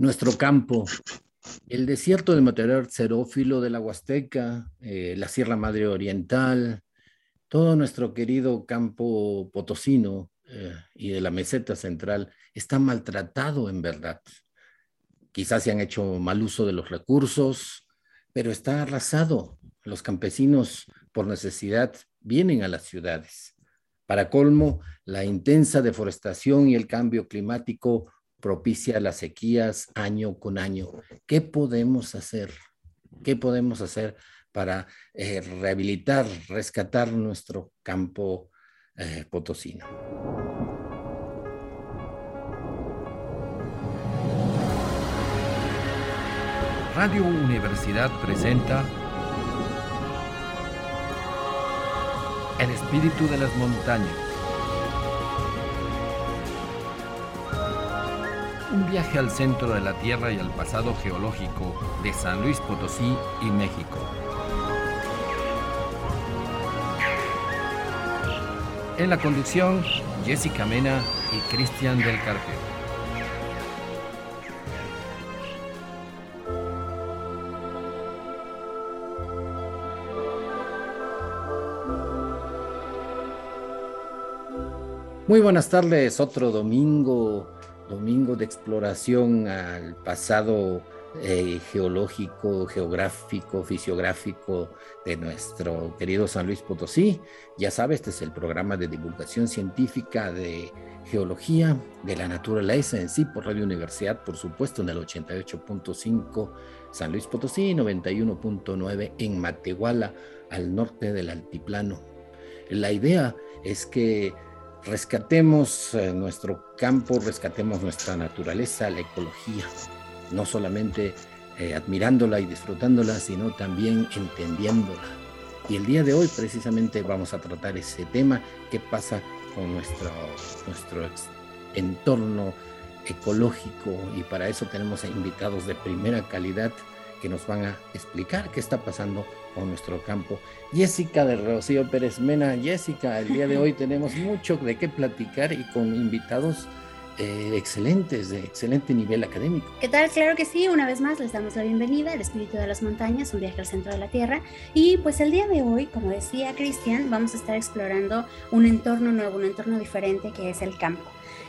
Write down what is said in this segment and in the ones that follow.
nuestro campo, el desierto de material xerófilo de la Huasteca, eh, la Sierra Madre Oriental, todo nuestro querido campo potosino eh, y de la meseta central está maltratado en verdad. Quizás se han hecho mal uso de los recursos, pero está arrasado. Los campesinos, por necesidad, vienen a las ciudades. Para colmo, la intensa deforestación y el cambio climático propicia las sequías año con año. ¿Qué podemos hacer? ¿Qué podemos hacer para eh, rehabilitar, rescatar nuestro campo eh, potosino? Radio Universidad presenta El espíritu de las montañas. Un viaje al centro de la Tierra y al pasado geológico de San Luis Potosí y México. En la conducción, Jessica Mena y Cristian del Carpio. Muy buenas tardes, otro domingo, domingo de exploración al pasado eh, geológico, geográfico, fisiográfico de nuestro querido San Luis Potosí. Ya sabes, este es el programa de divulgación científica de geología de la naturaleza en sí por Radio Universidad, por supuesto, en el 88.5 San Luis Potosí, 91.9 en Matehuala, al norte del altiplano. La idea es que rescatemos eh, nuestro campo, rescatemos nuestra naturaleza, la ecología, no solamente eh, admirándola y disfrutándola, sino también entendiéndola. Y el día de hoy precisamente vamos a tratar ese tema, qué pasa con nuestro, nuestro entorno ecológico y para eso tenemos invitados de primera calidad que nos van a explicar qué está pasando con nuestro campo. Jessica de Rocío Pérez Mena. Jessica, el día de hoy tenemos mucho de qué platicar y con invitados eh, excelentes, de excelente nivel académico. ¿Qué tal? Claro que sí, una vez más les damos la bienvenida al Espíritu de las Montañas, un viaje al centro de la Tierra. Y pues el día de hoy, como decía Cristian, vamos a estar explorando un entorno nuevo, un entorno diferente que es el campo.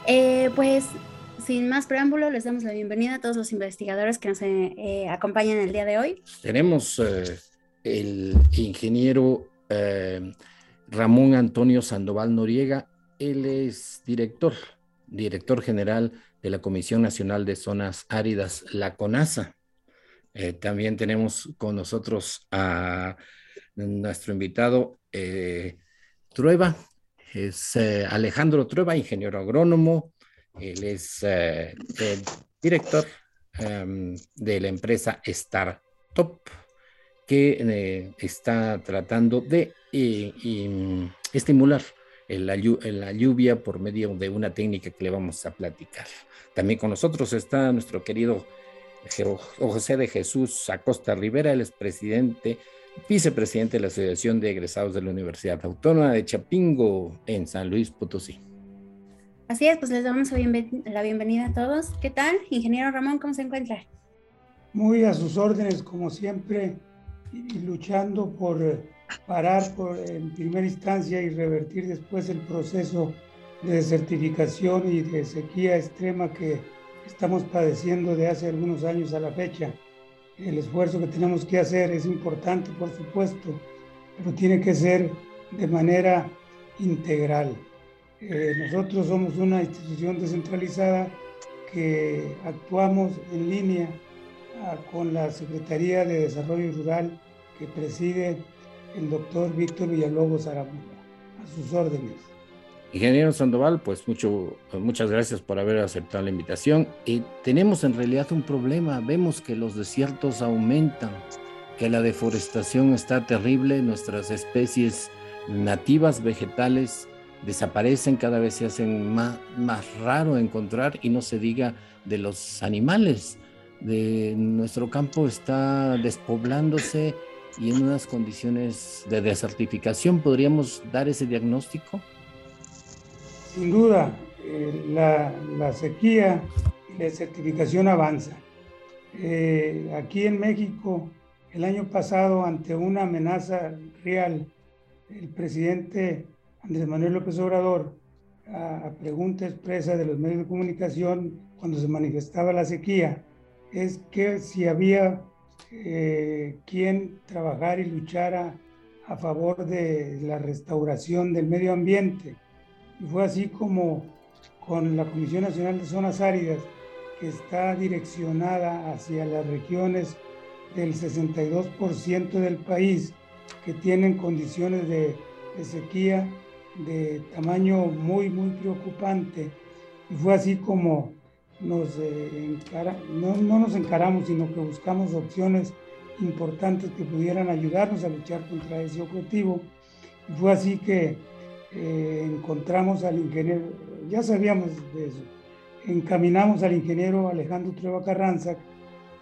Eh, pues sin más preámbulo, les damos la bienvenida a todos los investigadores que nos eh, eh, acompañan el día de hoy. Tenemos eh, el ingeniero Ramón Antonio Sandoval Noriega. Él es director, director general de la Comisión Nacional de Zonas Áridas, la CONASA. también tenemos con nosotros a nuestro invitado Trueba, es Alejandro Trueba, ingeniero agrónomo, él es eh, el director em, de la empresa Startup, que eh, está tratando de eh, estimular la, la, lluvia por medio de una técnica que le vamos a platicar. También con nosotros está nuestro querido José de Jesús Acosta Rivera, el es presidente, vicepresidente de la Asociación de Egresados de la Universidad Autónoma de Chapingo en San Luis Potosí. Así es, pues les damos la bienvenida a todos. ¿Qué tal? Ingeniero Ramón, ¿cómo se encuentra? Muy a sus órdenes, como siempre, y luchando por eh, parar por, en primera instancia y revertir después el proceso de desertificación y de sequía extrema que estamos padeciendo de hace algunos años a la fecha. El esfuerzo que tenemos que hacer es importante, por supuesto, pero tiene que ser de manera integral. Eh, nosotros somos una institución descentralizada que actuamos en línea con la Secretaría de Desarrollo Rural que preside el doctor Víctor Villalobos Aramura. A sus órdenes. Ingeniero Sandoval, pues mucho, muchas gracias por haber aceptado la invitación. Y tenemos en realidad un problema. Vemos que los desiertos aumentan, que la deforestación está terrible, nuestras especies nativas vegetales desaparecen, cada vez se hacen más, más raro encontrar y no se diga de los animales. De nuestro campo está despoblándose y en unas condiciones de desertificación. ¿Podríamos dar ese diagnóstico? Sin duda, eh, la, la, sequía y desertificación avanza. Eh, aquí en México, el año pasado, ante una amenaza real, el presidente Andrés Manuel López Obrador, a, pregunta expresa de los medios de comunicación cuando se manifestaba la sequía, es que si había eh, quien trabajara y luchara a favor de la restauración del medio ambiente. Y fue así como con la Comisión Nacional de Zonas Áridas, que está direccionada hacia las regiones del 62% del país que tienen condiciones de, sequía de tamaño muy, muy preocupante. Y fue así como nos eh, no, no nos encaramos, sino que buscamos opciones importantes que pudieran ayudarnos a luchar contra ese objetivo. Fue así que eh, encontramos al ingeniero, ya sabíamos de eso, encaminamos al ingeniero Alejandro Trueba Carranza,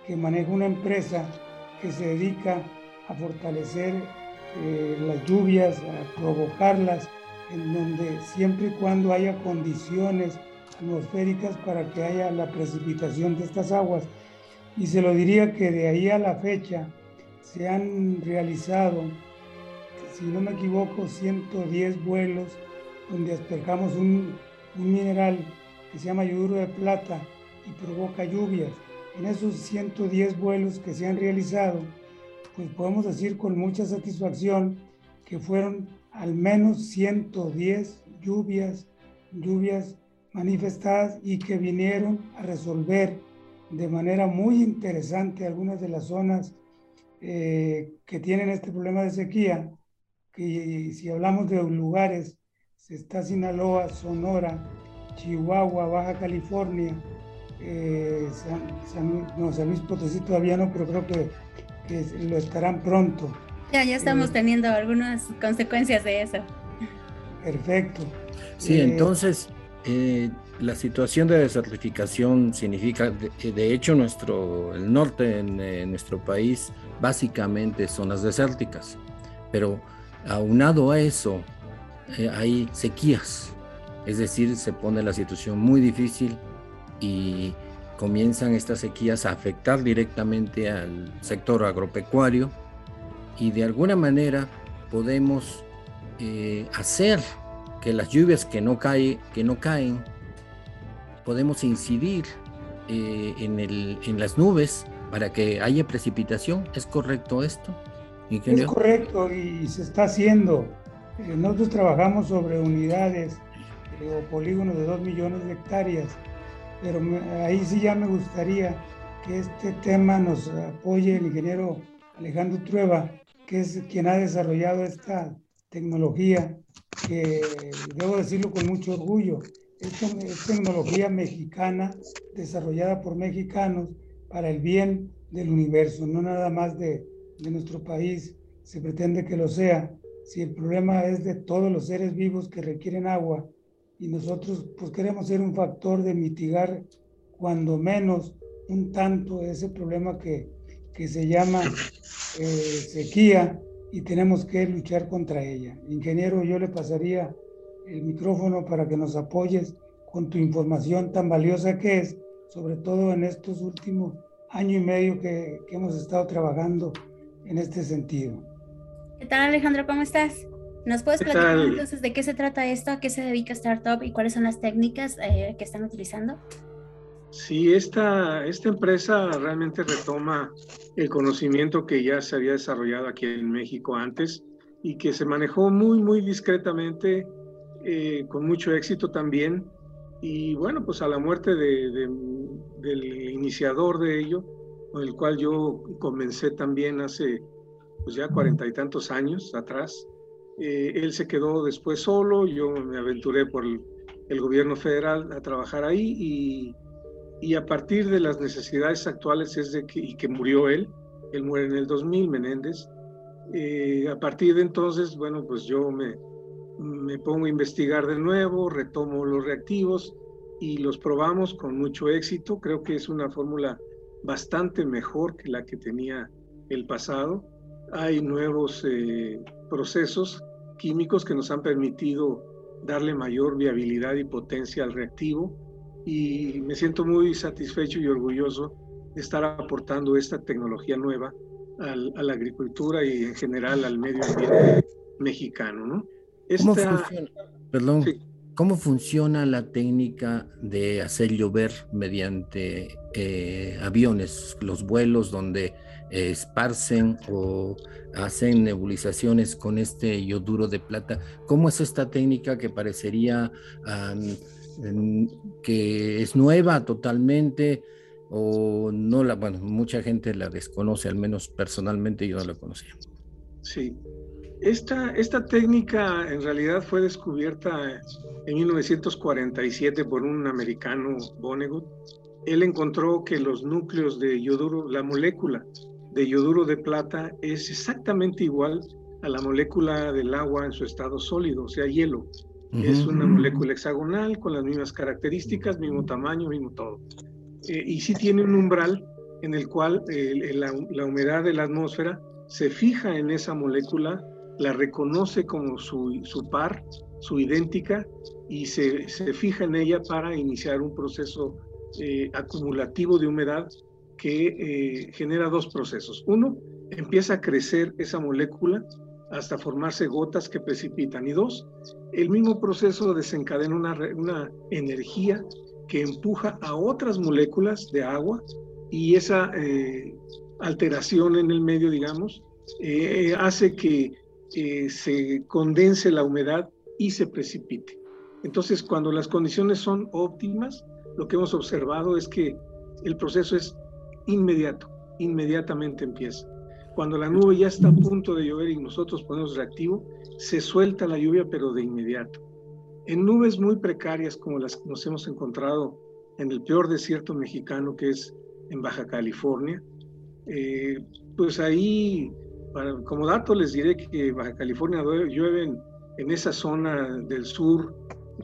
que maneja una empresa que se dedica a fortalecer eh, las lluvias, a provocarlas, en donde siempre y cuando haya condiciones atmosféricas para que haya la precipitación de estas aguas. Y se lo diría que de ahí a la fecha se han realizado, si no me equivoco, 110 vuelos donde despejamos un, un mineral que se llama yoduro de plata y provoca lluvias. En esos 110 vuelos que se han realizado, pues podemos decir con mucha satisfacción que fueron al menos 110 lluvias, lluvias manifestadas y que vinieron a resolver de manera muy interesante algunas de las zonas eh, que tienen este problema de sequía, que si hablamos de lugares, está Sinaloa, Sonora, Chihuahua, Baja California, eh, San, no, San Luis Potosí todavía no, pero creo que, lo estarán pronto. Ya, ya estamos eh, teniendo algunas consecuencias de eso. Perfecto. Sí, entonces eh, la situación de desertificación significa, de, hecho, nuestro, el norte en, nuestro país básicamente zonas desérticas, pero aunado a eso eh, hay sequías, es decir, se pone la situación muy difícil y comienzan estas sequías a afectar directamente al sector agropecuario y de alguna manera podemos eh, hacer que las lluvias que no, cae, que no caen, podemos incidir eh, en, el, en las nubes para que haya precipitación. ¿Es correcto esto? Es correcto y se está haciendo. Eh, nosotros trabajamos sobre unidades eh, o polígonos de 2 millones de hectáreas, pero ahí sí ya me gustaría que este tema nos apoye el ingeniero Alejandro Trueba, que es quien ha desarrollado esta tecnología que debo decirlo con mucho orgullo, es, es tecnología mexicana desarrollada por mexicanos para el bien del universo, no nada más de, de nuestro país, se pretende que lo sea. Si el problema es de todos los seres vivos que requieren agua y nosotros pues queremos ser un factor de mitigar cuando menos un tanto ese problema que, que se llama eh, sequía, y tenemos que luchar contra ella. Ingeniero, yo le pasaría el micrófono para que nos apoyes con tu información tan valiosa que es, sobre todo en estos últimos año y medio que, que hemos estado trabajando en este sentido. ¿Qué tal Alejandro? ¿Cómo estás? ¿Nos puedes platicar entonces de qué se trata esto, a qué se dedica Startup y cuáles son las técnicas eh, que están utilizando? Sí, esta, esta empresa realmente retoma el conocimiento que ya se había desarrollado aquí en México antes y que se manejó muy, muy discretamente, eh, con mucho éxito también. Y bueno, pues a la muerte de, del iniciador de ello, con el cual yo comencé también hace pues ya cuarenta y tantos años atrás, eh, él se quedó después solo, yo me aventuré por el, el gobierno federal a trabajar ahí y y a partir de las necesidades actuales es de que, y que murió él, él muere en el 2000, Menéndez, eh, a partir de entonces, bueno, pues yo me, me pongo a investigar de nuevo, retomo los reactivos y los probamos con mucho éxito. Creo que es una fórmula bastante mejor que la que tenía el pasado. Hay nuevos eh, procesos químicos que nos han permitido darle mayor viabilidad y potencia al reactivo y me siento muy satisfecho y orgulloso de estar aportando esta tecnología nueva a la agricultura y en general al medio ambiente mexicano. ¿no? ¿Cómo funciona? Perdón. ¿Cómo funciona la técnica de hacer llover mediante eh, aviones, los vuelos donde eh, esparcen o hacen nebulizaciones con este yoduro de plata? ¿Cómo es esta técnica que parecería que es nueva totalmente o no la, bueno, mucha gente la desconoce, al menos personalmente yo no la conocía. Sí, esta, esta técnica en realidad fue descubierta en 1947 por un americano, Vonnegut. Él encontró que los núcleos de yoduro, la molécula de yoduro de plata es exactamente igual a la molécula del agua en su estado sólido, o sea, hielo. Es una molécula hexagonal con las mismas características, mismo tamaño, mismo todo. Eh, y sí tiene un umbral en el cual eh, la, la humedad de la atmósfera se fija en esa molécula la reconoce como su, su par, su idéntica, y se, se, fija en ella para iniciar un proceso eh, acumulativo de humedad que eh, genera dos procesos. Uno, empieza a crecer esa molécula hasta formarse gotas que precipitan. Y dos, el mismo proceso desencadena una, una energía que empuja a otras moléculas de agua y esa eh, alteración en el medio, digamos, hace que se condense la humedad y se precipite. Entonces, cuando las condiciones son óptimas, lo que hemos observado es que el proceso es inmediato, inmediatamente empieza. Cuando la nube ya está a punto de llover y nosotros ponemos reactivo, se suelta la lluvia, pero de inmediato. En nubes muy precarias como las que nos hemos encontrado en el peor desierto mexicano, que es en Baja California, eh, pues ahí como dato les diré que Baja California llueve en, esa zona del sur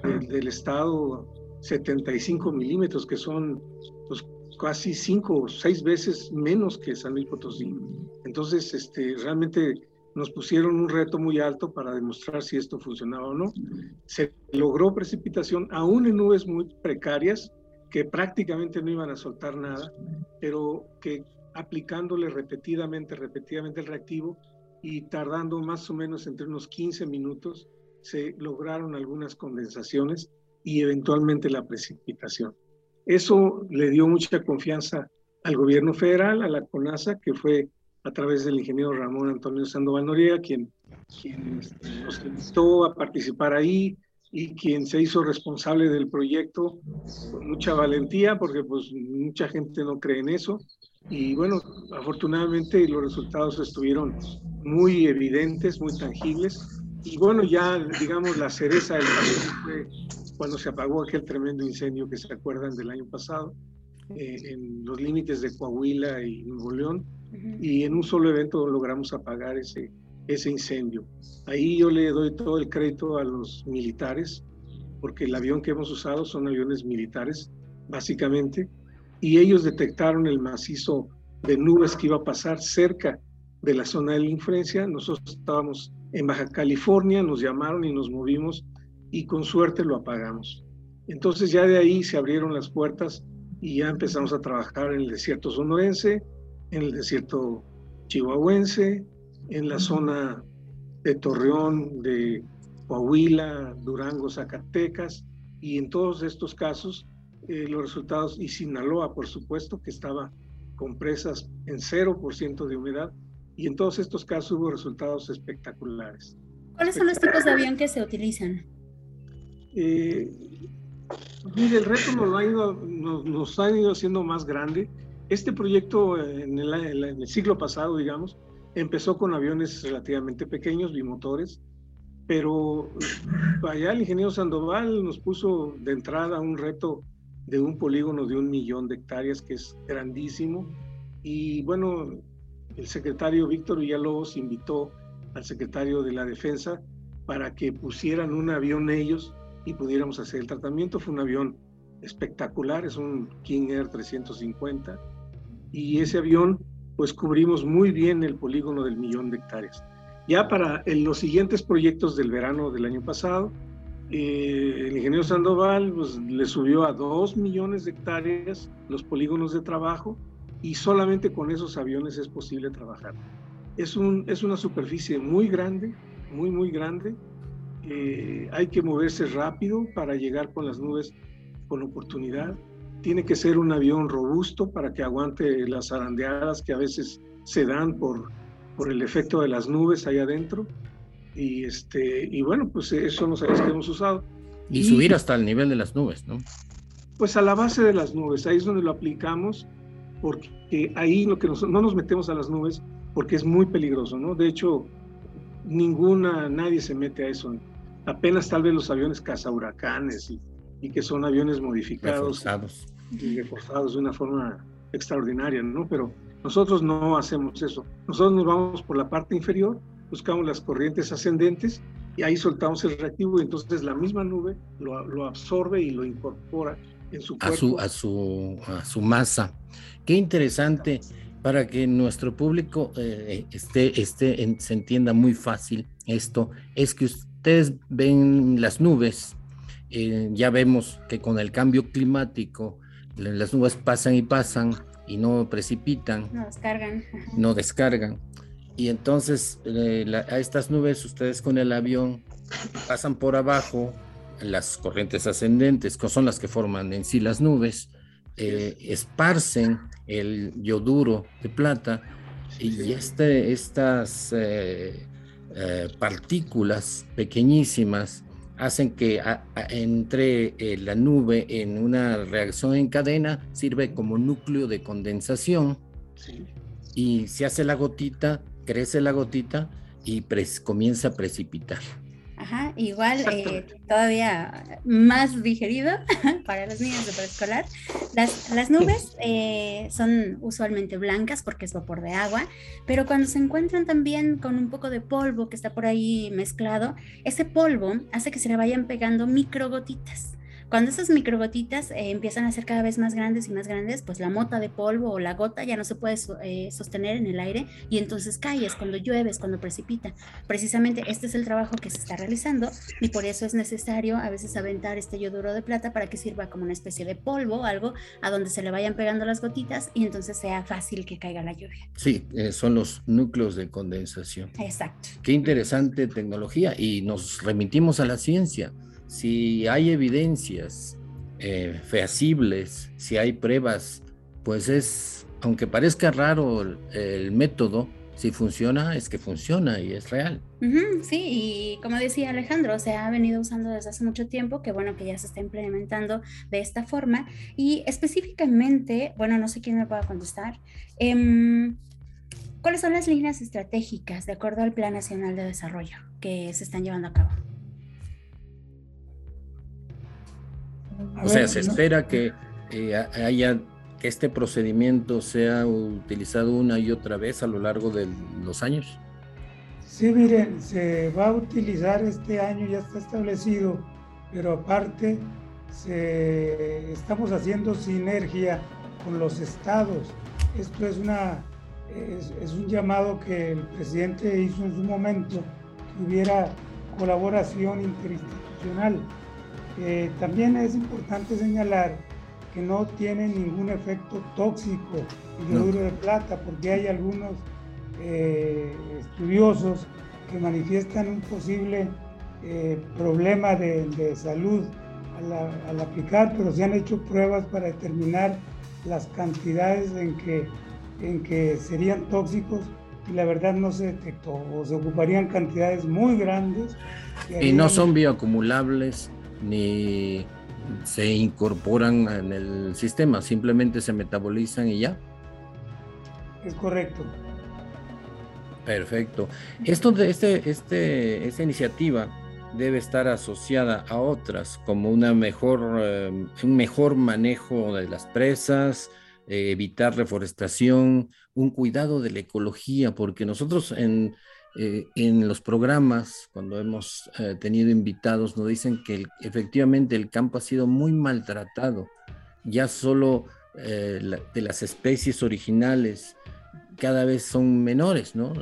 del, estado 75 milímetros, que son pues, casi cinco o seis veces menos que San Luis Potosí. Entonces, este, realmente nos pusieron un reto muy alto para demostrar si esto funcionaba o no. Se logró precipitación, aún en nubes muy precarias, que prácticamente no iban a soltar nada, pero que aplicándole repetidamente, repetidamente el reactivo y tardando más o menos entre unos 15 minutos, se lograron algunas condensaciones y eventualmente la precipitación. Eso le dio mucha confianza al gobierno federal, a la CONASA, que fue a través del ingeniero Ramón Antonio Sandoval Noriega, quien, este, nos invitó a participar ahí y quien se hizo responsable del proyecto con mucha valentía, porque pues mucha gente no cree en eso, y bueno, afortunadamente los resultados estuvieron muy evidentes, muy tangibles. Y bueno, ya digamos la cereza del pastel fue cuando se apagó aquel tremendo incendio que se acuerdan del año pasado, eh, en los límites de Coahuila y Nuevo León. Y en un solo evento logramos apagar ese, ese incendio. Ahí yo le doy todo el crédito a los militares, porque el avión que hemos usado son aviones militares, básicamente y ellos detectaron el macizo de nubes que iba a pasar cerca de la zona de la influencia. Nosotros estábamos en Baja California, nos llamaron y nos movimos y con suerte lo apagamos. Entonces ya de ahí se abrieron las puertas y ya empezamos a trabajar en el desierto sonorense, en el desierto chihuahuense, en la zona de Torreón, de Coahuila, Durango, Zacatecas, y en todos estos casos eh, los resultados, y Sinaloa, por supuesto, que estaba con presas en 0% de humedad, y en todos estos casos hubo resultados espectaculares. ¿Cuáles son los tipos de avión que se utilizan? Eh, mire, el reto nos, ha ido, nos, ha ido haciendo más grande. Este proyecto en el, en el, siglo pasado, digamos, empezó con aviones relativamente pequeños, bimotores, pero allá el ingeniero Sandoval nos puso de entrada un reto de un polígono de un millón de hectáreas, que es grandísimo. Y bueno, el secretario Víctor Villalobos invitó al secretario de la Defensa para que pusieran un avión ellos y pudiéramos hacer el tratamiento. Fue un avión espectacular, es un King Air 350. Y ese avión, pues cubrimos muy bien el polígono del millón de hectáreas. Ya para los siguientes proyectos del verano del año pasado, eh, el ingeniero Sandoval pues, le subió a 2 millones de hectáreas los polígonos de trabajo y solamente con esos aviones es posible trabajar. Es, un, es una superficie muy grande, muy, muy grande. Eh, hay que moverse rápido para llegar con las nubes con oportunidad. Tiene que ser un avión robusto para que aguante las zarandeadas que a veces se dan por, por el efecto de las nubes ahí adentro. Y, este, y bueno, pues eso son los que hemos usado. Y, subir hasta el nivel de las nubes, ¿no? Pues a la base de las nubes, ahí es donde lo aplicamos, porque ahí lo que no nos metemos a las nubes porque es muy peligroso, ¿no? De hecho, ninguna, nadie se mete a eso. Apenas tal vez los aviones cazahuracanes y, y que son aviones modificados reforzados. y reforzados de una forma extraordinaria, ¿no? Pero nosotros no hacemos eso. Nosotros nos vamos por la parte inferior, buscamos las corrientes ascendentes y ahí soltamos el reactivo y entonces la misma nube lo, lo absorbe y lo incorpora en su cuerpo. A su, a su, a su masa. Qué interesante para que nuestro público eh, esté, esté se entienda muy fácil esto, es que ustedes ven las nubes, eh, ya vemos que con el cambio climático las nubes pasan y pasan y no precipitan. No descargan. No descargan. Y entonces eh, a estas nubes ustedes con el avión pasan por abajo las corrientes ascendentes, que son las que forman en sí las nubes, eh, esparcen el yoduro de plata y este, estas eh, partículas pequeñísimas hacen que entre la nube en una reacción en cadena, sirve como núcleo de condensación y se hace la gotita crece la gotita y comienza a precipitar. Ajá, igual eh, todavía más digerido para los niños de preescolar. Las, las nubes eh, son usualmente blancas porque es vapor de agua, pero cuando se encuentran también con un poco de polvo que está por ahí mezclado, ese polvo hace que se le vayan pegando microgotitas. Cuando esas microgotitas eh, empiezan a ser cada vez más grandes y más grandes, pues la mota de polvo o la gota ya no se puede eh, sostener en el aire y entonces cae, es cuando llueve, es cuando precipita. Precisamente este es el trabajo que se está realizando y por eso es necesario a veces aventar este yoduro de plata para que sirva como una especie de polvo, algo a donde se le vayan pegando las gotitas y entonces sea fácil que caiga la lluvia. Sí, eh, son los núcleos de condensación. Exacto. Qué interesante tecnología y nos remitimos a la ciencia si hay evidencias eh, fehacibles, si hay pruebas, pues es, aunque parezca raro el, método, si funciona, es que funciona y es real. sí, y como decía Alejandro, se ha venido usando desde hace mucho tiempo, que bueno que ya se está implementando de esta forma. Y específicamente, bueno, no sé quién me pueda contestar, em, ¿cuáles son las líneas estratégicas de acuerdo al Plan Nacional de Desarrollo que se están llevando a cabo? O sea, se espera que eh, haya que este procedimiento sea utilizado una y otra vez a lo largo de los años. Sí, miren, se va a utilizar este año, ya está establecido, pero aparte estamos haciendo sinergia con los estados. Esto es, una, es un llamado que el presidente hizo en su momento, que hubiera colaboración interinstitucional eh, también es importante señalar que no tiene ningún efecto tóxico el yoduro de plata, porque hay algunos eh, estudiosos que manifiestan un posible eh, problema de, salud al, al, aplicar, pero se han hecho pruebas para determinar las cantidades en que, en que serían tóxicos y la verdad no se detectó, o se ocuparían cantidades muy grandes. Y no son bioacumulables ni se incorporan en el sistema, simplemente se metabolizan y ya. Es correcto. Perfecto. Esto de este, este, esta iniciativa debe estar asociada a otras, como una mejor, eh, un mejor manejo de las presas, eh, evitar reforestación, un cuidado de la ecología, porque nosotros en, eh, en los programas, cuando hemos eh, tenido invitados, nos dicen que efectivamente el campo ha sido muy maltratado, ya solo eh, de las especies originales, cada vez son menores, ¿no?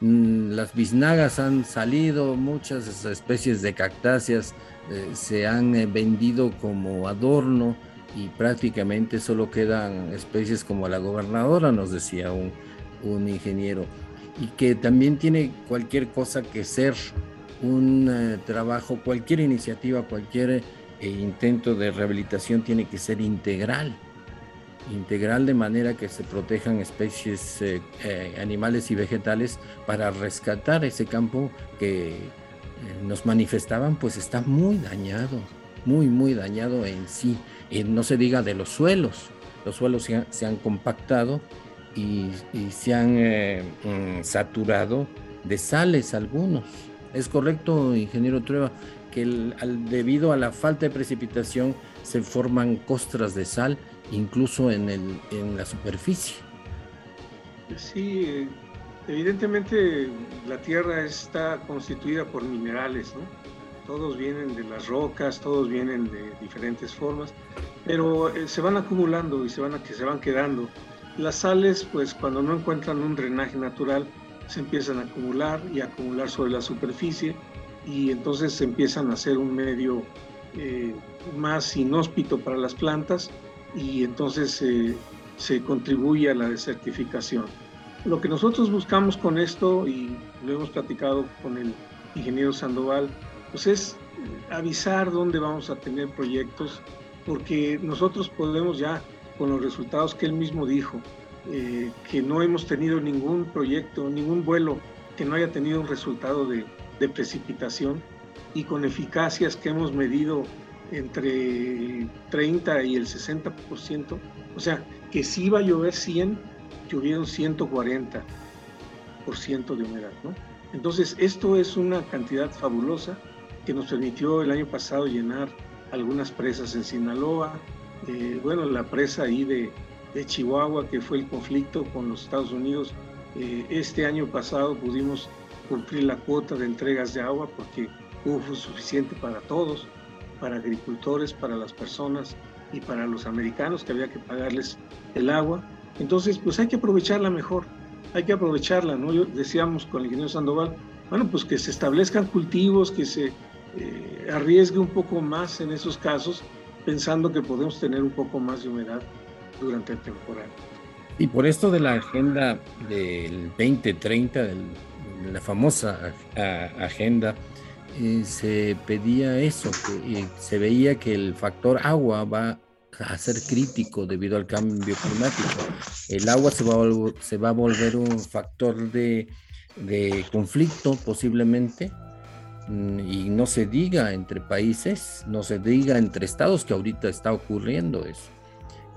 Mm, las biznagas han salido, muchas especies de cactáceas se han vendido como adorno y prácticamente solo quedan especies como la gobernadora, nos decía un ingeniero, y que también tiene cualquier cosa que ser un eh, trabajo, cualquier iniciativa, cualquier intento de rehabilitación tiene que ser integral integral de manera que se protejan especies eh, eh, animales y vegetales para rescatar ese campo que eh, nos manifestaban pues está muy dañado, muy muy dañado en sí. No se diga de los suelos, los suelos se, han compactado y, se han mm, saturado de sales algunos. Es correcto, ingeniero Trueba, que debido a la falta de precipitación se forman costras de sal incluso en, el, en la superficie. Sí, evidentemente la Tierra está constituida por minerales, ¿no? Todos vienen de las rocas, todos vienen de diferentes formas, pero eh, se van acumulando y se van, que se van quedando. Las sales, pues cuando no encuentran un drenaje natural, se empiezan a acumular y acumular sobre la superficie y entonces se empiezan a hacer un medio eh, más inhóspito para las plantas y entonces se contribuye a la desertificación. Lo que nosotros buscamos con esto, y lo hemos platicado con el ingeniero Sandoval, pues es avisar dónde vamos a tener proyectos, porque nosotros podemos ya, con los resultados que él mismo dijo, eh, que no hemos tenido ningún proyecto, ningún vuelo que no haya tenido un resultado de, precipitación y con eficacias que hemos medido entre el 30 y el 60%, o sea, que si iba a llover 100, llovieron 140% de humedad. Entonces, esto es una cantidad fabulosa que nos permitió el año pasado llenar algunas presas en Sinaloa, eh, bueno, la presa ahí de, Chihuahua, que fue el conflicto con los Estados Unidos, eh, este año pasado pudimos cumplir la cuota de entregas de agua porque hubo suficiente para todos para agricultores, para las personas y para los americanos que había que pagarles el agua. Entonces, pues hay que aprovecharla mejor, hay que aprovecharla, ¿no? Yo decíamos con el ingeniero Sandoval, bueno, pues que se establezcan cultivos, que se eh, arriesgue un poco más en esos casos, pensando que podemos tener un poco más de humedad durante el temporal. Y por esto de la agenda del 2030, de la famosa agenda se pedía eso, que se veía que el factor agua va a ser crítico debido al cambio climático. El agua se va a, volver un factor de, conflicto posiblemente y no se diga entre países, no se diga entre estados que ahorita está ocurriendo eso.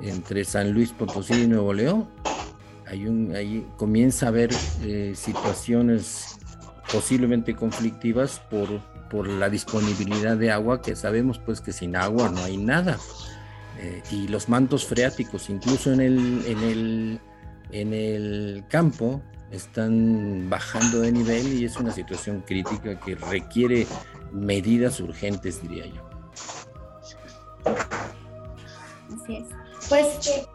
Entre San Luis Potosí y Nuevo León, hay un, ahí comienza a haber eh, situaciones posiblemente conflictivas por, por la disponibilidad de agua, que sabemos pues que sin agua no hay nada. Eh, y los mantos freáticos, incluso en el, en, el, en el campo, están bajando de nivel y es una situación crítica que requiere medidas urgentes, diría yo. Así es. Pues,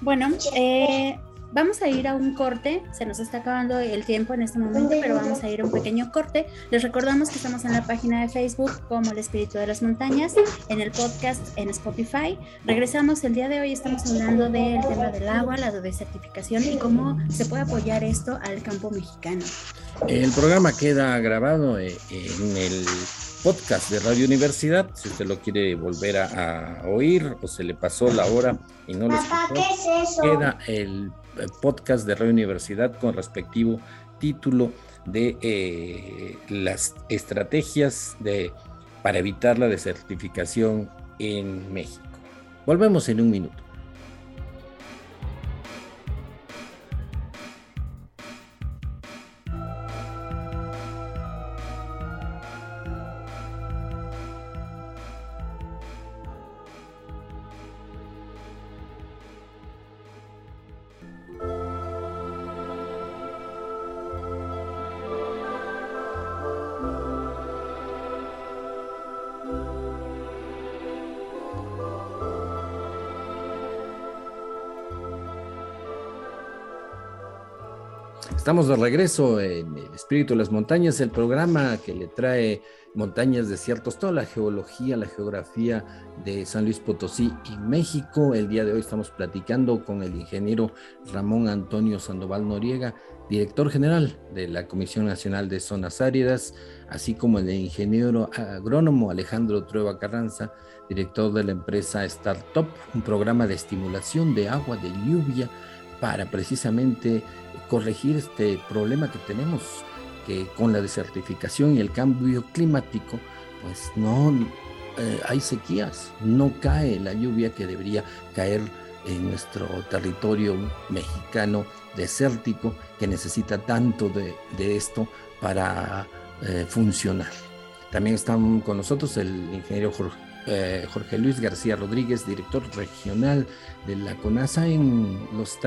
bueno, eh, Vamos a ir a un corte, se nos está acabando el tiempo en este momento, pero vamos a ir a un pequeño corte. Les recordamos que estamos en la página de Facebook como El Espíritu de las Montañas, en el podcast en Spotify. Regresamos el día de hoy, estamos hablando del tema del agua, la desertificación y cómo se puede apoyar esto al campo mexicano. El programa queda grabado eh, en el podcast de Radio Universidad. Si usted lo quiere volver a, oír o se le pasó la hora y no lo escuchó, queda el podcast de Radio Universidad con respectivo título de eh, las estrategias de, para evitar la desertificación en México. Volvemos en un minuto. De regreso en El Espíritu de las Montañas, el programa que le trae montañas, desiertos, toda la geología, la geografía de San Luis Potosí y México. El día de hoy estamos platicando con el ingeniero Ramón Antonio Sandoval Noriega, director general de la Comisión Nacional de Zonas Áridas, así como el ingeniero agrónomo Alejandro Trueba Carranza, director de la empresa Startup, un programa de estimulación de agua de lluvia para precisamente corregir este problema que tenemos que con la desertificación y el cambio climático, pues no eh, hay sequías, no cae la lluvia que debería caer en nuestro territorio mexicano desértico que necesita tanto de, esto para eh, funcionar. También están con nosotros el ingeniero Jorge, eh, Jorge Luis García Rodríguez, director regional de la CONASA en los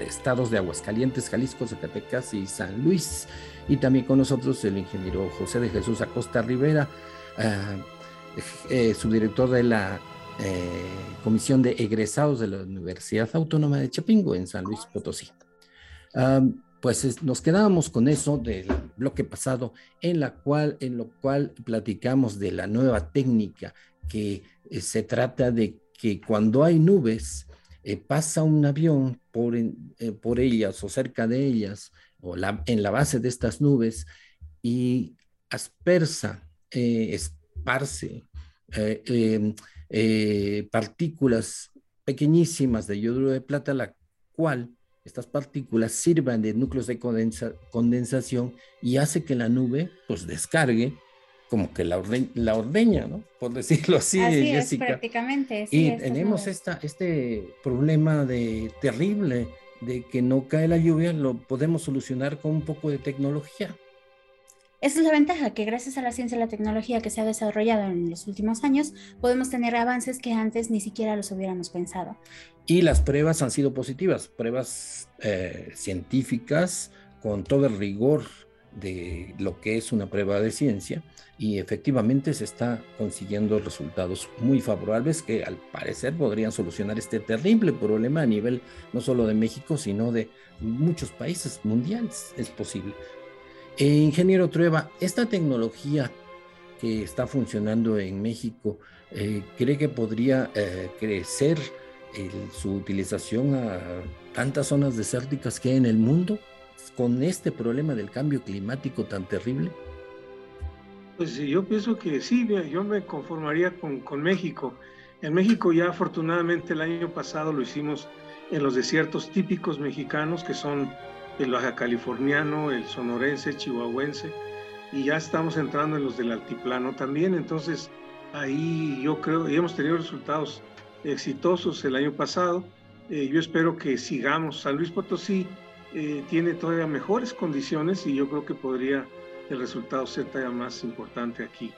estados de Aguascalientes, Jalisco, Zacatecas y San Luis. Y también con nosotros el ingeniero José de Jesús Acosta Rivera, ah, eh, subdirector de la eh, Comisión de Egresados de la Universidad Autónoma de Chapingo en San Luis Potosí. Ah, pues nos quedábamos con eso del bloque pasado, en, la cual, en lo cual platicamos de la nueva técnica que eh, se trata de que cuando hay nubes, eh, pasa un avión por, eh, por ellas o cerca de ellas o en la base de estas nubes y aspersa, esparce em, partículas pequeñísimas de yoduro de plata, la cual estas partículas sirvan de núcleos de condensación y hace que la nube pues descargue como que la, ordeña, ¿no? Por decirlo así, así Es, prácticamente. y tenemos esta, este problema de terrible de que no cae la lluvia, lo podemos solucionar con un poco de tecnología. Esa es la ventaja, que gracias a la ciencia y la tecnología que se ha desarrollado en los últimos años, podemos tener avances que antes ni siquiera los hubiéramos pensado. Y las pruebas han sido positivas, pruebas eh, científicas con todo el rigor de lo que es una prueba de ciencia y efectivamente se está consiguiendo resultados muy favorables que al parecer podrían solucionar este terrible problema a nivel no solo de México, sino de muchos países mundiales. Es posible. Eh, ingeniero Trueba, esta tecnología que está funcionando en México, eh, ¿cree que podría eh, crecer su utilización a tantas zonas desérticas que hay en el mundo con este problema del cambio climático tan terrible? Pues yo pienso que sí, yo me conformaría con, con México. En México ya afortunadamente el año pasado lo hicimos en los desiertos típicos mexicanos, que son el baja californiano, el sonorense, chihuahuense, y ya estamos entrando en los del altiplano también. Entonces, ahí yo creo, y hemos tenido resultados exitosos el año pasado. Eh, yo espero que sigamos. San Luis Potosí eh, tiene todavía mejores condiciones y yo creo que podría el resultado ser todavía más importante aquí,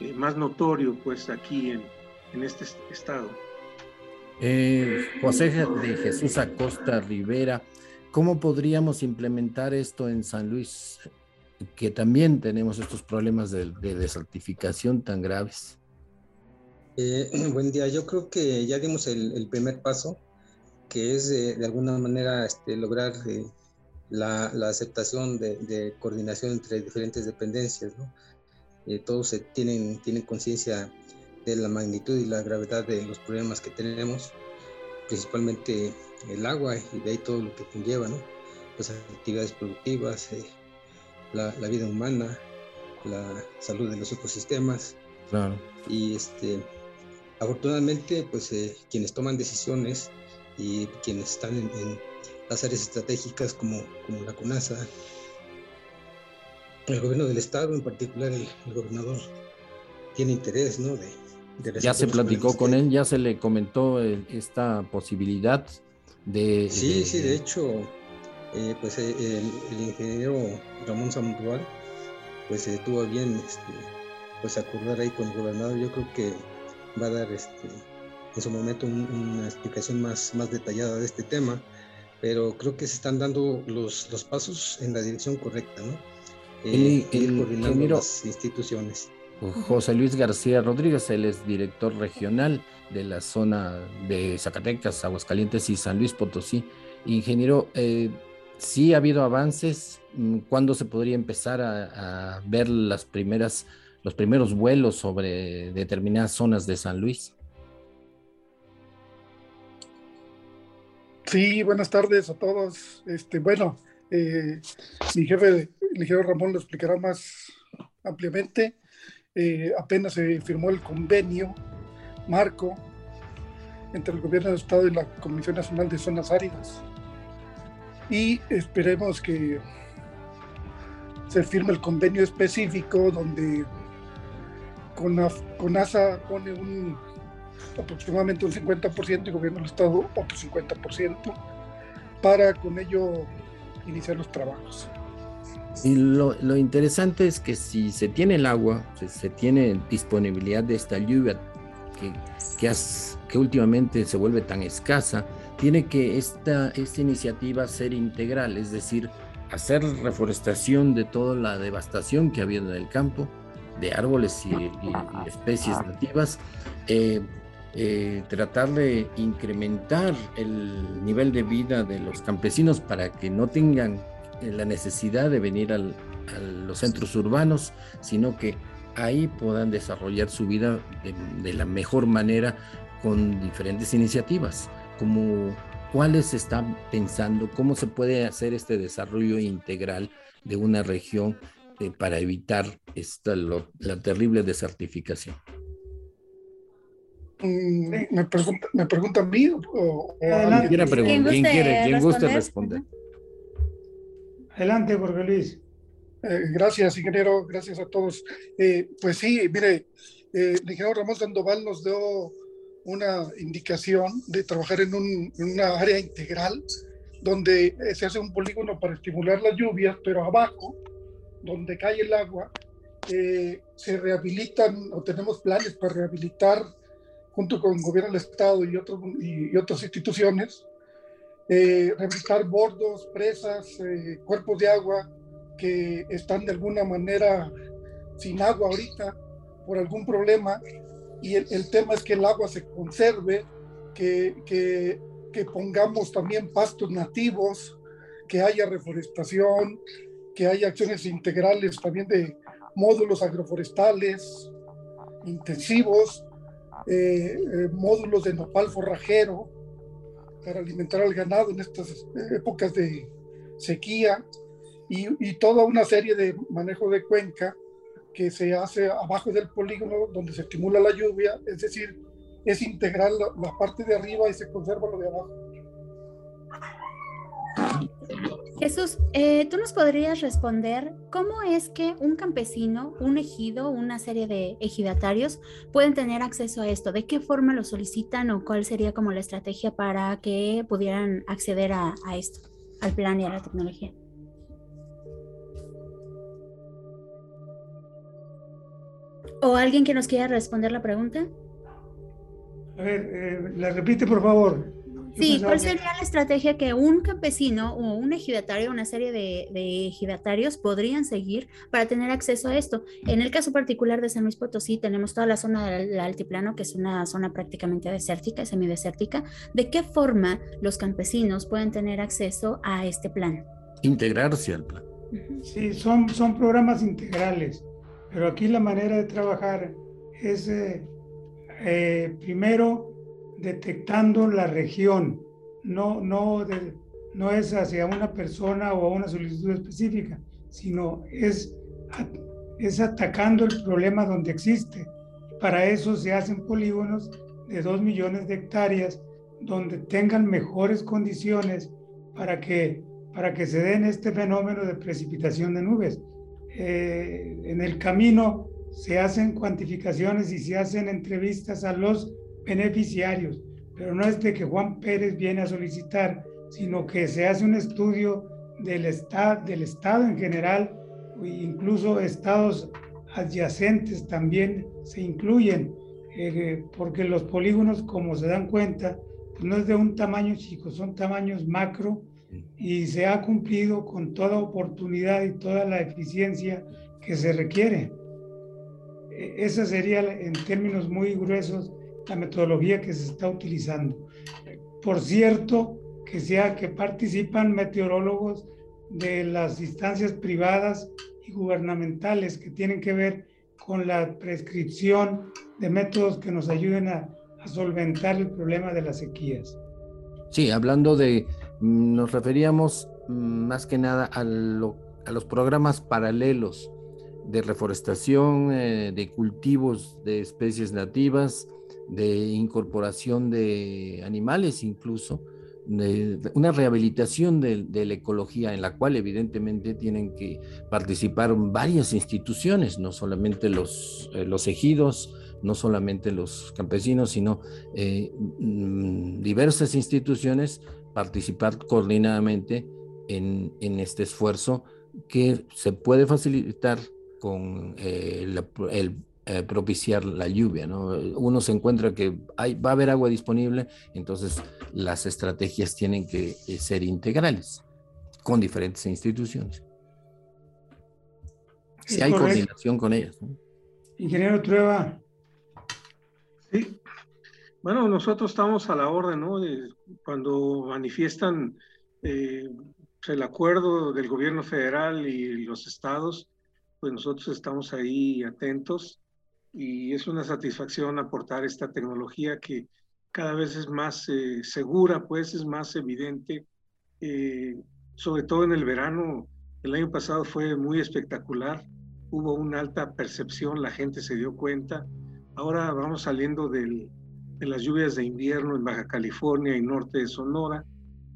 eh, más notorio pues aquí en, en este estado. Eh, José de Jesús Acosta Rivera, ¿cómo podríamos implementar esto en San Luis? Que también tenemos estos problemas de, desertificación tan graves. Eh, buen día, yo creo que ya dimos el, primer paso, que es de alguna manera este, lograr la, aceptación de, coordinación entre diferentes dependencias. ¿no? Eh, todos tienen, tienen conciencia de la magnitud y la gravedad de los problemas que tenemos, principalmente el agua y de ahí todo lo que conlleva, ¿no? las actividades productivas, eh, la, vida humana, la salud de los ecosistemas. Claro. Y este, afortunadamente, pues eh, quienes toman decisiones y quienes están en las áreas estratégicas como, como la CONASA, el gobierno del estado, en particular el, gobernador, tiene interés, ¿no? De, ya se platicó con él, ya se le comentó eh, esta posibilidad de... Sí, sí, de hecho, eh, pues eh, el, ingeniero Ramón Sandoval, pues tuvo bien, este, pues acordar ahí con el gobernador, yo creo que va a dar este, en su momento una explicación más, más detallada de este tema pero creo que se están dando los, los pasos en la dirección correcta, ¿no? Eh, el, coordinando las instituciones. José Luis García Rodríguez, él es director regional de la zona de Zacatecas, Aguascalientes y San Luis Potosí. Ingeniero, eh, sí ha habido avances. Mm, ¿Cuándo se podría empezar a, ver las primeras, los primeros vuelos sobre determinadas zonas de San Luis? Sí, buenas tardes a todos. Este, bueno, eh, mi jefe, el ingeniero Ramón, lo explicará más ampliamente. Eh, apenas se firmó el convenio marco entre el gobierno del estado y la Comisión Nacional de Zonas Áridas. Y esperemos que se firme el convenio específico donde CONASA pone un, aproximadamente un 50% y gobierno del estado otro 50% para con ello iniciar los trabajos. Y lo, lo, interesante es que si se tiene el agua, se, se tiene disponibilidad de esta lluvia que, que, que, últimamente se vuelve tan escasa, tiene que esta, esta iniciativa ser integral, es decir, hacer reforestación de toda la devastación que ha habido en el campo, de árboles y, especies nativas, eh, eh, tratar de incrementar el nivel de vida de los campesinos para que no tengan la necesidad de venir a los centros urbanos, sino que ahí puedan desarrollar su vida de, la mejor manera con diferentes iniciativas, como cuáles están pensando, cómo se puede hacer este desarrollo integral de una región eh, para evitar esta, la terrible desertificación. Mm, me, pregunta, me pregunta a mí o, a ¿Quién, quiere, ¿Quién guste responder? Adelante, Jorge Luis. Eh, gracias, ingeniero. Gracias a todos. Eh, pues sí, mire, eh, el ingeniero Ramón Sandoval nos dio una indicación de trabajar en, un, en una área integral donde se hace un polígono para estimular las lluvias, pero abajo, donde cae el agua, se rehabilitan o tenemos planes para rehabilitar junto con el gobierno del Estado y, otros, y otras instituciones, eh, rehabilitar bordos, presas, eh, cuerpos de agua que están de alguna manera sin agua ahorita por algún problema. Y el, tema es que el agua se conserve, que, que, que pongamos también pastos nativos, que haya reforestación, que haya acciones integrales también de módulos agroforestales intensivos, eh, módulos de nopal forrajero, para alimentar al ganado en estas épocas de sequía y, toda una serie de manejo de cuenca que se hace abajo del polígono donde se estimula la lluvia, es decir, es integrar la parte de arriba y se conserva lo de abajo. Jesús, eh, ¿tú nos podrías responder cómo es que un campesino, un ejido, una serie de ejidatarios pueden tener acceso a esto? ¿De qué forma lo solicitan o cuál sería como la estrategia para que pudieran acceder a, esto, al plan y a la tecnología? ¿O alguien que nos quiera responder la pregunta? A ver, eh, la repite por favor. Sí, ¿cuál sería la estrategia que un campesino o un ejidatario, una serie de, ejidatarios podrían seguir para tener acceso a esto? En el caso particular de San Luis Potosí, tenemos toda la zona del altiplano, que es una zona prácticamente desértica, semidesértica. ¿De qué forma los campesinos pueden tener acceso a este plan? Integrarse al plan. Sí, son, son programas integrales, pero aquí la manera de trabajar es eh, eh, primero detectando la región, no, no, no es hacia una persona o a una solicitud específica, sino es, es atacando el problema donde existe. Para eso se hacen polígonos de dos millones de hectáreas donde tengan mejores condiciones para que, para que se den este fenómeno de precipitación de nubes. Eh, en el camino se hacen cuantificaciones y se hacen entrevistas a los beneficiarios, pero no es de que Juan Pérez viene a solicitar, sino que se hace un estudio del, estado, del Estado en general, incluso estados adyacentes también se incluyen, eh, porque los polígonos, como se dan cuenta, pues no es de un tamaño chico, son tamaños macro y se ha cumplido con toda oportunidad y toda la eficiencia que se requiere. E, esa sería, en términos muy gruesos, la metodología que se está utilizando. Por cierto, que sea que participan meteorólogos de las instancias privadas y gubernamentales que tienen que ver con la prescripción de métodos que nos ayuden a, solventar el problema de las sequías. Sí, hablando de, mm, nos referíamos mm, más que nada a, los programas paralelos de reforestación, eh, de cultivos de especies nativas, de incorporación de animales incluso, una rehabilitación de, la ecología en la cual evidentemente tienen que participar varias instituciones, no solamente los, eh, los ejidos, no solamente los campesinos, sino eh, mm, diversas instituciones participar coordinadamente en, este esfuerzo que se puede facilitar con eh, el eh, propiciar la lluvia. ¿no? Uno se encuentra que hay, va a haber agua disponible, entonces las estrategias tienen que eh, ser integrales con diferentes instituciones. Si hay coordinación con ellas. Ingeniero Trueba. Sí. Bueno, nosotros estamos a la orden, ¿no? cuando manifiestan eh, el acuerdo del gobierno federal y los estados, pues nosotros estamos ahí atentos y es una satisfacción aportar esta tecnología que cada vez es más eh, segura, pues es más evidente, eh, sobre todo en el verano. El año pasado fue muy espectacular, hubo una alta percepción, la gente se dio cuenta. Ahora vamos saliendo de las lluvias de invierno en Baja California y norte de Sonora,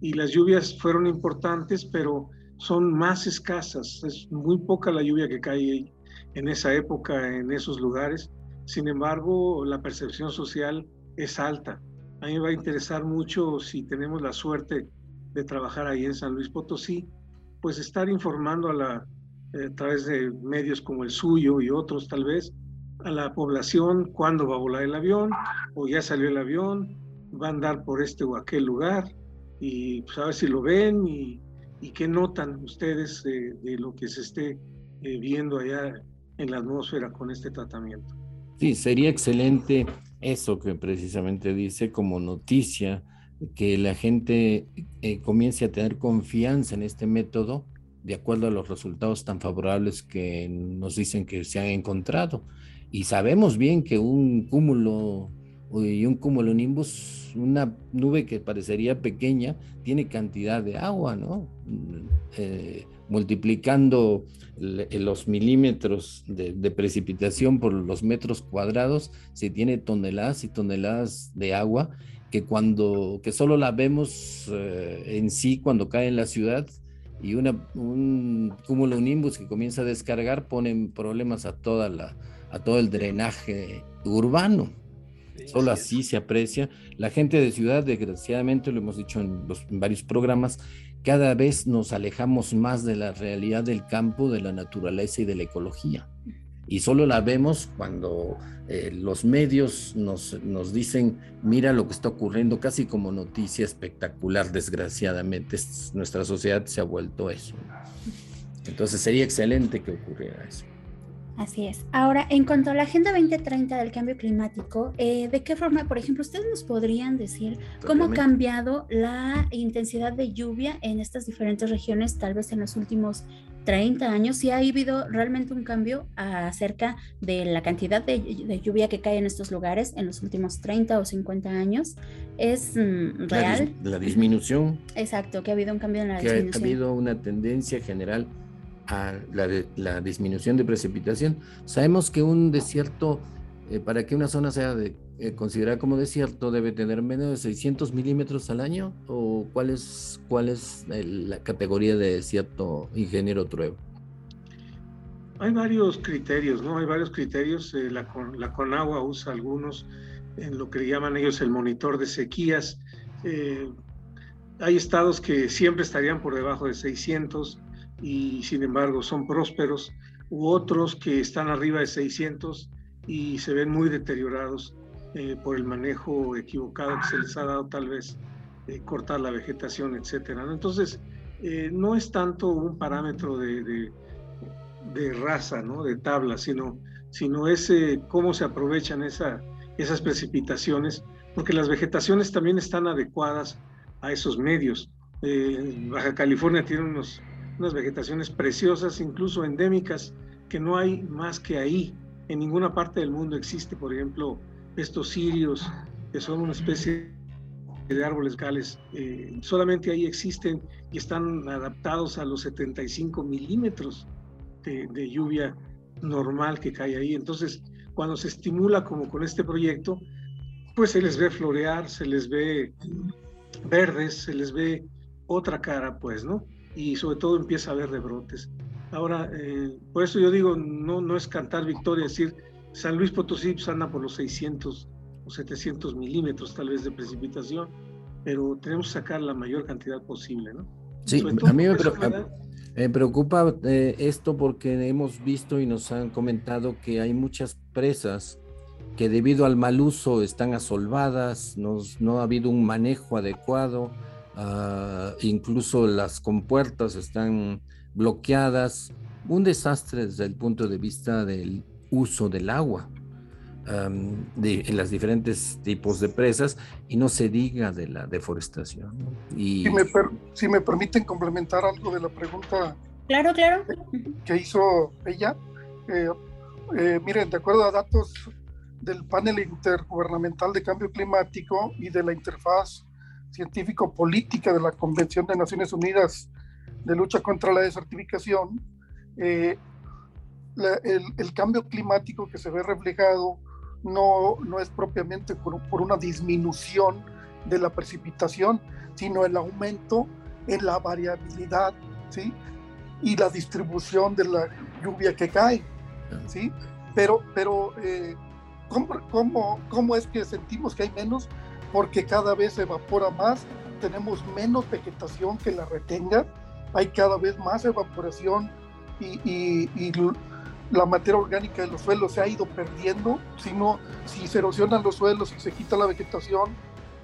y las lluvias fueron importantes, pero son más escasas, es muy poca la lluvia que cae en esa época, en esos lugares. Sin embargo, la percepción social es alta. A mí me va a interesar mucho si tenemos la suerte de trabajar ahí en San Luis Potosí, pues estar informando a, la, eh, a través de medios como el suyo y otros tal vez, a la población cuándo va a volar el avión, o ya salió el avión, va a andar por este o aquel lugar, y pues, a ver si lo ven y, y qué notan ustedes de lo que se esté eh, viendo allá en la atmósfera con este tratamiento. Sí, sería excelente eso que precisamente dice como noticia, que la gente eh, comience a tener confianza en este método de acuerdo a los resultados tan favorables que nos dicen que se han encontrado. Y sabemos bien que un cúmulo y un cumulonimbus, una nube que parecería pequeña, tiene cantidad de agua, ¿no? Eh, multiplicando los milímetros de, precipitación por los metros cuadrados, se tiene toneladas y toneladas de agua que cuando, que solo la vemos eh, en sí cuando cae en la ciudad y una, un cúmulo nimbus que comienza a descargar ponen problemas a toda la, a todo el drenaje urbano. Solo así se aprecia. La gente de ciudad, desgraciadamente, lo hemos dicho en, en varios programas, cada vez nos alejamos más de la realidad del campo, de la naturaleza y de la ecología. Y solo la vemos cuando eh, los medios nos, nos dicen, mira lo que está ocurriendo, casi como noticia espectacular, desgraciadamente. Nuestra sociedad se ha vuelto eso. Entonces sería excelente que ocurriera eso. Así es. Ahora, en cuanto a la Agenda 2030 del cambio climático, eh, ¿de qué forma, por ejemplo, ustedes nos podrían decir cómo ha cambiado la intensidad de lluvia en estas diferentes regiones, tal vez en los últimos 30 años? Si ha habido realmente un cambio acerca de la cantidad de, lluvia que cae en estos lugares en los últimos 30 o 50 años. ¿Es mm, real? La, disminución. Exacto, que ha habido un cambio en la disminución. Que ha habido una tendencia general a la, disminución de precipitación. Sabemos que un desierto, eh, para que una zona sea eh, considerada como desierto, debe tener menos de 600 milímetros al año, o cuál es, cuál es eh, la categoría de desierto, ingeniero Trueba. Hay varios criterios, ¿no? Hay varios criterios. la, la Conagua usa algunos en lo que llaman ellos el monitor de sequías. hay estados que siempre estarían por debajo de 600, y sin embargo son prósperos, u otros que están arriba de 600 y se ven muy deteriorados eh, por el manejo equivocado que se les ha dado tal vez eh, cortar la vegetación, etcétera. Entonces, eh, no es tanto un parámetro de, de, de, raza, ¿no? de tabla, sino, sino ese cómo se aprovechan esa, esas precipitaciones, porque las vegetaciones también están adecuadas a esos medios. Eh, Baja California tiene unos, unas vegetaciones preciosas, incluso endémicas, que no hay más que ahí. En ninguna parte del mundo existe, por ejemplo, estos cirios, que son una especie de árboles gales. Eh, solamente ahí existen y están adaptados a los 75 milímetros de, de lluvia normal que cae ahí. Entonces, cuando se estimula como con este proyecto, pues se les ve florear, se les ve verdes, se les ve otra cara, pues, ¿no? Y sobre todo empieza a haber rebrotes. Ahora, eh, por eso yo digo, no, no es cantar victoria, decir, San Luis Potosí pues, anda por los 600 o 700 milímetros tal vez de precipitación, pero tenemos que sacar la mayor cantidad posible, ¿no? Sí, a mí me, preocupa eh, esto porque hemos visto y nos han comentado que hay muchas presas que debido al mal uso están asolvadas, no ha habido un manejo adecuado, ah, incluso las compuertas están bloqueadas, un desastre desde el punto de vista del uso del agua de, en los diferentes tipos de presas y no se diga de la deforestación. Y... Si, me si me permiten complementar algo de la pregunta claro, claro. que hizo ella, eh, eh, miren, de acuerdo a datos del panel intergubernamental de cambio climático y de la interfaz científico-política de la Convención de Naciones Unidas de lucha contra la desertificación, eh, el, cambio climático que se ve reflejado no, no es propiamente por, por, una disminución de la precipitación, sino el aumento en la variabilidad ¿sí? y la distribución de la lluvia que cae. ¿sí? Pero, pero eh, ¿Cómo, cómo, cómo es que sentimos que hay menos? Porque cada vez se evapora más, tenemos menos vegetación que la retenga, hay cada vez más evaporación y, y, la materia orgánica de los suelos se ha ido perdiendo. Si, no, si se erosionan los suelos y se quita la vegetación,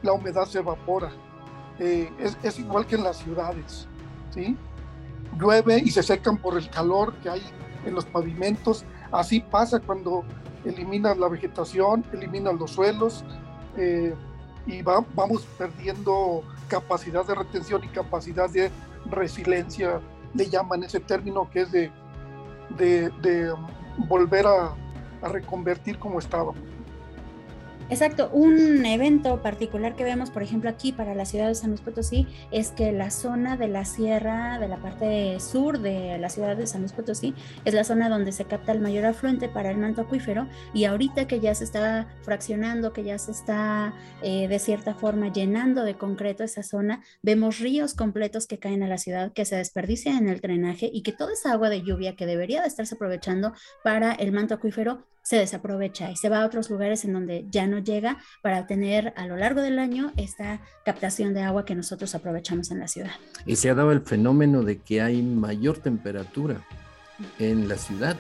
la humedad se evapora. Eh, es, es, igual que en las ciudades. ¿sí? Llueve y se secan por el calor que hay en los pavimentos. Así pasa cuando eliminan la vegetación, eliminan los suelos eh, y vamos perdiendo capacidad de retención y capacidad de resiliencia, le llaman ese término que es de, de, volver a, a reconvertir como estábamos. Exacto, un evento particular que vemos, por ejemplo, aquí para la ciudad de San Luis Potosí es que la zona de la sierra, de la parte sur de la ciudad de San Luis Potosí, es la zona donde se capta el mayor afluente para el manto acuífero y ahorita que ya se está fraccionando, que ya se está eh, de cierta forma llenando de concreto esa zona, vemos ríos completos que caen a la ciudad, que se desperdician en el drenaje y que toda esa agua de lluvia que debería de estarse aprovechando para el manto acuífero se desaprovecha y se va a otros lugares en donde ya no llega para tener a lo largo del año esta captación de agua que nosotros aprovechamos en la ciudad. Y se ha dado el fenómeno de que hay mayor temperatura en la ciudad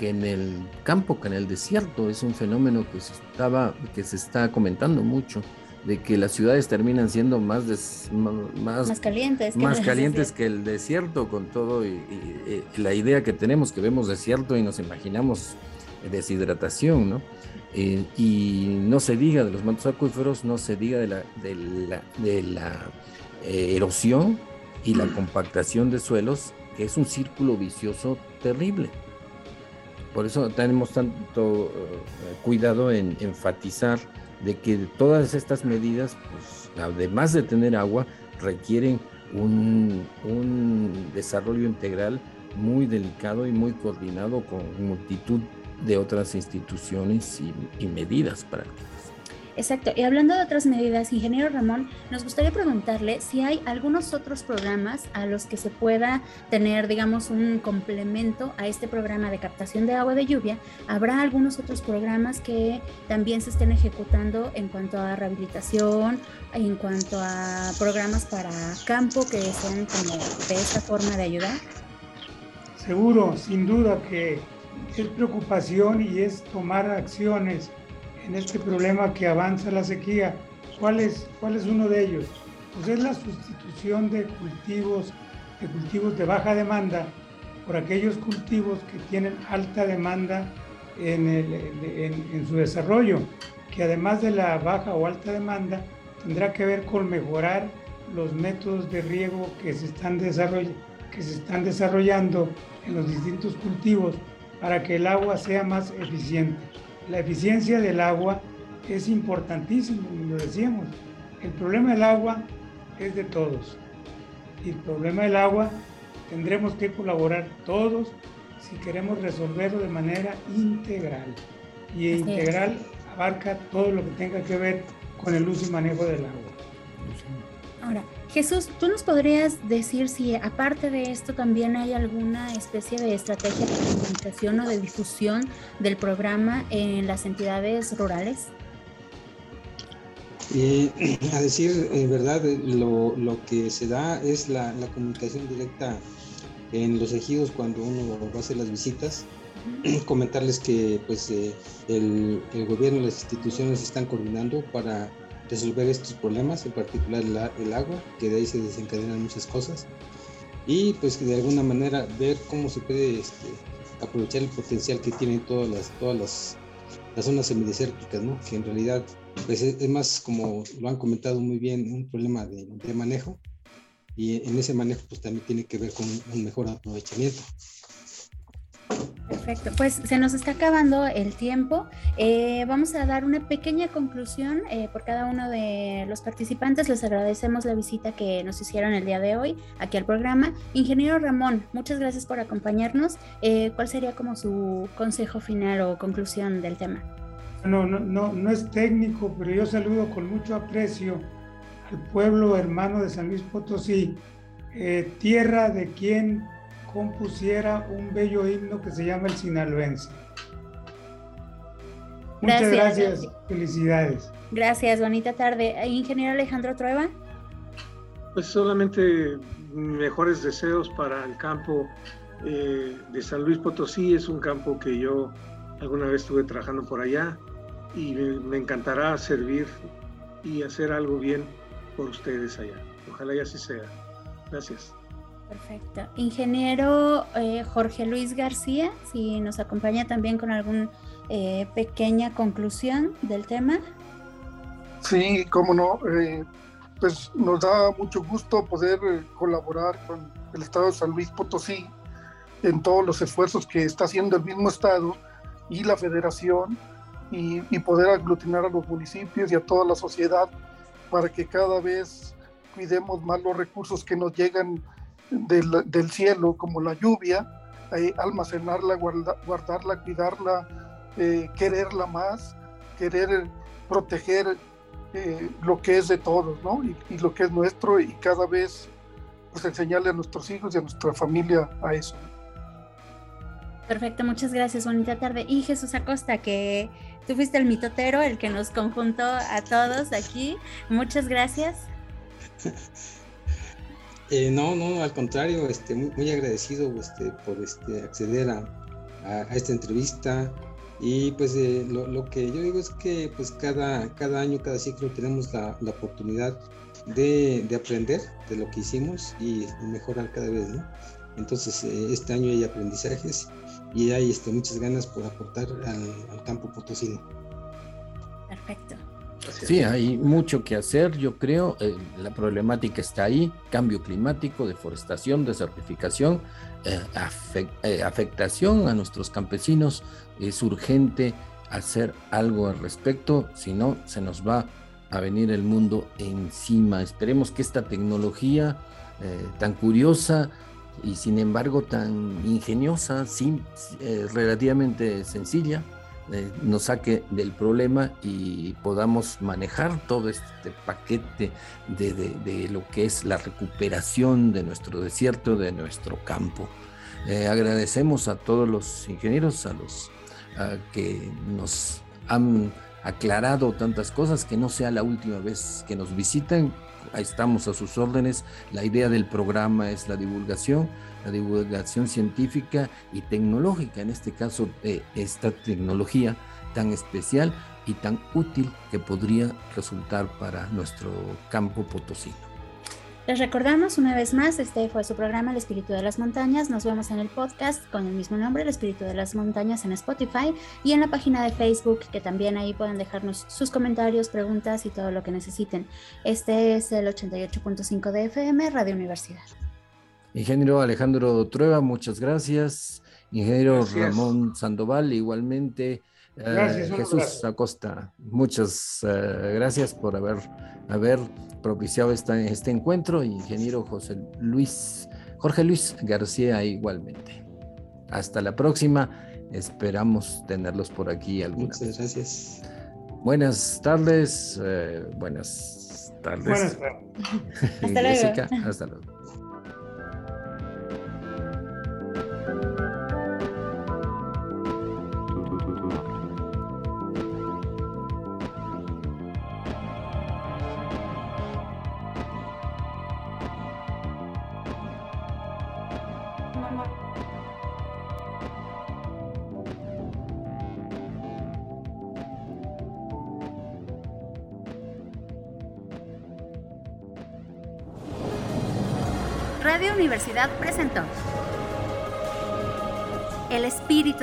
que en el campo, que en el desierto. Es un fenómeno que se, estaba, que se está comentando mucho de que las ciudades terminan siendo más, más, calientes, más que, calientes que el desierto con todo y, la idea que tenemos que vemos desierto y nos imaginamos deshidratación, ¿no? Eh, y no se diga de los mantos acuíferos, no se diga de la, de la, de la eh, erosión y la compactación de suelos, que es un círculo vicioso terrible. Por eso tenemos tanto eh, cuidado en enfatizar de que todas estas medidas, pues, además de tener agua, requieren un, un desarrollo integral muy delicado y muy coordinado con multitud de otras instituciones y, medidas prácticas. Exacto. Y hablando de otras medidas, ingeniero Ramón, nos gustaría preguntarle si hay algunos otros programas a los que se pueda tener, digamos, un complemento a este programa de captación de agua de lluvia. ¿Habrá algunos otros programas que también se estén ejecutando en cuanto a rehabilitación, en cuanto a programas para campo que sean como de esta forma de ayudar? Seguro, sin duda que es preocupación y es tomar acciones en este problema que avanza la sequía. ¿Cuál es, cuál es uno de ellos? Pues es la sustitución de cultivos, de cultivos de baja demanda por aquellos cultivos que tienen alta demanda en, en, su desarrollo, que además de la baja o alta demanda, tendrá que ver con mejorar los métodos de riego que se están, que se están desarrollando en los distintos cultivos para que el agua sea más eficiente. La eficiencia del agua es importantísimo, lo decíamos. El problema del agua es de todos. Y el problema del agua tendremos que colaborar todos si queremos resolverlo de manera integral. Y integral abarca todo lo que tenga que ver con el uso y manejo del agua. Ahora, Jesús, ¿tú nos podrías decir si aparte de esto también hay alguna especie de estrategia de comunicación o de difusión del programa en las entidades rurales? Eh, a decir en verdad, lo, lo, que se da es la, la, comunicación directa en los ejidos cuando uno va a hacer las visitas. Comentarles que pues eh, el, el, gobierno y las instituciones están coordinando para resolver estos problemas, en particular el agua, que de ahí se desencadenan muchas cosas. Y pues de alguna manera ver cómo se puede este, aprovechar el potencial que tienen todas las, todas las, las zonas semidesérticas, ¿no? que en realidad pues es, más como lo han comentado muy bien, un problema de, de, manejo y en ese manejo pues también tiene que ver con un mejor aprovechamiento. Perfecto, pues se nos está acabando el tiempo. Eh, vamos a dar una pequeña conclusión eh, por cada uno de los participantes. Les agradecemos la visita que nos hicieron el día de hoy aquí al programa. Ingeniero Ramón, muchas gracias por acompañarnos. Eh, ¿Cuál sería como su consejo final o conclusión del tema? No, no, no, no es técnico, pero yo saludo con mucho aprecio al pueblo hermano de San Luis Potosí, tierra de quien compusiera un bello himno que se llama el Sinaloense. Muchas gracias, felicidades. Gracias, bonita tarde. Ingeniero Alejandro Trueba. Pues solamente mejores deseos para el campo eh, de San Luis Potosí. Es un campo que yo alguna vez estuve trabajando por allá y me, encantará servir y hacer algo bien por ustedes allá. Ojalá y así sea. Gracias. Perfecto. Ingeniero eh, Jorge Luis García, si nos acompaña también con alguna eh, pequeña conclusión del tema. Sí, cómo no. Eh, pues nos da mucho gusto poder colaborar con el Estado de San Luis Potosí en todos los esfuerzos que está haciendo el mismo Estado y la Federación y, poder aglutinar a los municipios y a toda la sociedad para que cada vez cuidemos más los recursos que nos llegan del, del cielo, como la lluvia, eh, almacenarla, guardarla, cuidarla, eh, quererla más, querer proteger eh, lo que es de todos, ¿no? Y, y, lo que es nuestro y cada vez pues enseñarle a nuestros hijos y a nuestra familia a eso. Perfecto, muchas gracias, bonita tarde. Y Jesús Acosta, que tú fuiste el mitotero, el que nos conjuntó a todos aquí. Muchas gracias. Eh, no, no, al contrario, este, muy, agradecido este, por este, acceder a, esta entrevista. Y pues eh, lo, que yo digo es que pues cada, cada año, cada ciclo tenemos la, oportunidad de, de, aprender de lo que hicimos y mejorar cada vez, ¿no? Entonces, eh, este año hay aprendizajes y hay este, muchas ganas por aportar al, campo potosino. Perfecto. Sí, hay mucho que hacer, yo creo. Eh, la problemática está ahí: cambio climático, deforestación, desertificación, eh, eh, afectación a nuestros campesinos. Es urgente hacer algo al respecto, si no, se nos va a venir el mundo encima. Esperemos que esta tecnología tan curiosa y sin embargo tan ingeniosa, sin, relativamente sencilla, eh, nos saque del problema y podamos manejar todo este paquete de, lo que es la recuperación de nuestro desierto, de nuestro campo. Eh, agradecemos a todos los ingenieros, a los que nos han aclarado tantas cosas, que no sea la última vez que nos visitan, estamos a sus órdenes. La idea del programa es la divulgación, la divulgación científica y tecnológica, en este caso eh, esta tecnología tan especial y tan útil que podría resultar para nuestro campo potosino. Les recordamos una vez más, este fue su programa El Espíritu de las Montañas. Nos vemos en el podcast con el mismo nombre, El Espíritu de las Montañas, en Spotify y en la página de Facebook, que también ahí pueden dejarnos sus comentarios, preguntas y todo lo que necesiten. Este es el 88.5 de FM, Radio Universidad. Ingeniero Alejandro Trueba, muchas gracias. Ingeniero Ramón Sandoval, igualmente. Gracias, Jesús Acosta, muchas eh, gracias por haber, haber propiciado esta, este encuentro. Ingeniero José Luis, Jorge Luis García, igualmente. Hasta la próxima. Esperamos tenerlos por aquí alguna Muchas gracias. Buenas tardes. Eh, buenas tardes. Buenas tardes. Hasta luego. Jessica, hasta luego.